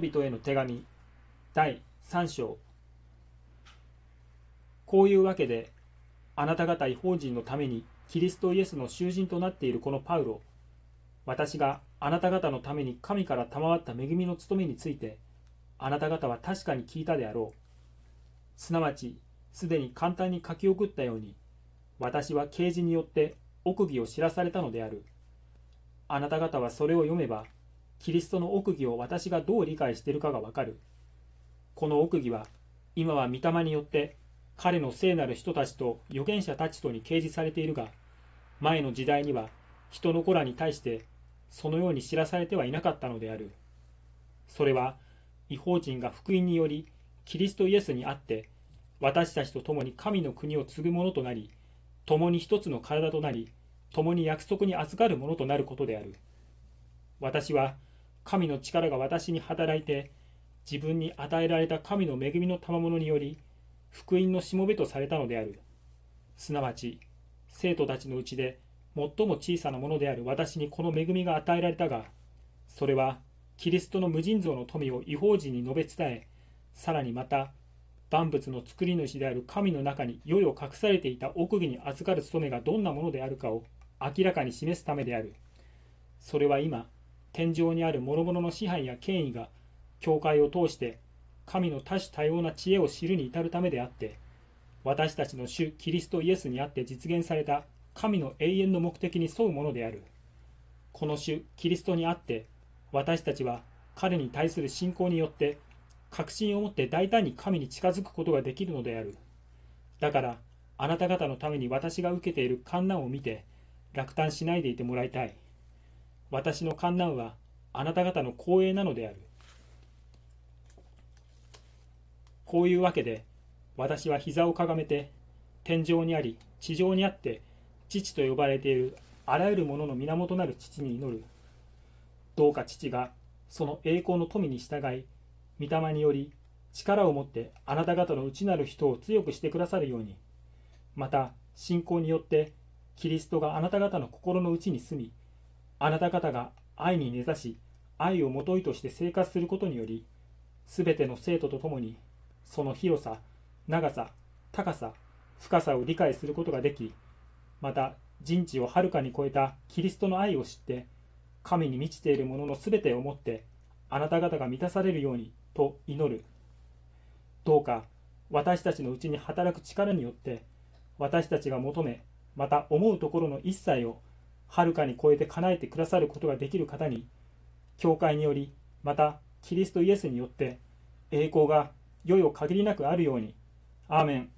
人への手紙第3章こういうわけであなた方違法人のためにキリストイエスの囚人となっているこのパウロ。私があなた方のために神から賜った恵みの務めについてあなた方は確かに聞いたであろう。すなわちすでに簡単に書き送ったように私は啓示によって奥義を知らされたのである。あなた方はそれを読めばキリストの奥義を私がどう理解しているかがわかる。この奥義は、今は御霊によって彼の聖なる人たちと預言者たちとに掲示されているが、前の時代には人の子らに対してそのように知らされてはいなかったのである。それは、違法人が福音によりキリストイエスにあって、私たちと共に神の国を継ぐものとなり、共に一つの体となり、共に約束に預かるものとなることである。私は、神の力が私に働いて自分に与えられた神の恵みの賜物により福音のしもべとされたのである。すなわち生徒たちのうちで最も小さなものである私にこの恵みが与えられたがそれはキリストの無尽蔵の富を違法人に述べ伝えさらにまた万物の作り主である神の中に世々隠されていた奥義に預かる務めがどんなものであるかを明らかに示すためである。それは今天井にある諸々の支配や権威が教会を通して神の多種多様な知恵を知るに至るためであって私たちの主キリストイエスにあって実現された神の永遠の目的に沿うものである。この主キリストにあって私たちは彼に対する信仰によって確信を持って大胆に神に近づくことができるのである。だからあなた方のために私が受けている観難を見て落胆しないでいてもらいたい。私の観難はあなた方の光栄なのである。こういうわけで、私は膝をかがめて、天井にあり、地上にあって、父と呼ばれているあらゆるものの源なる父に祈る。どうか父が、その栄光の富に従い、御霊により、力を持ってあなた方の内なる人を強くしてくださるように、また、信仰によって、キリストがあなた方の心の内に住み、あなた方が愛に根ざし、愛をもといとして生活することにより、すべての生徒と共に、その広さ、長さ、高さ、深さを理解することができ、また人知をはるかに超えたキリストの愛を知って、神に満ちているもののすべてをもって、あなた方が満たされるようにと祈る。どうか私たちのうちに働く力によって、私たちが求め、また思うところの一切をはるかに超えて叶えてくださることができる方に、教会により、またキリストイエスによって、栄光がよよ限りなくあるように。アーメン。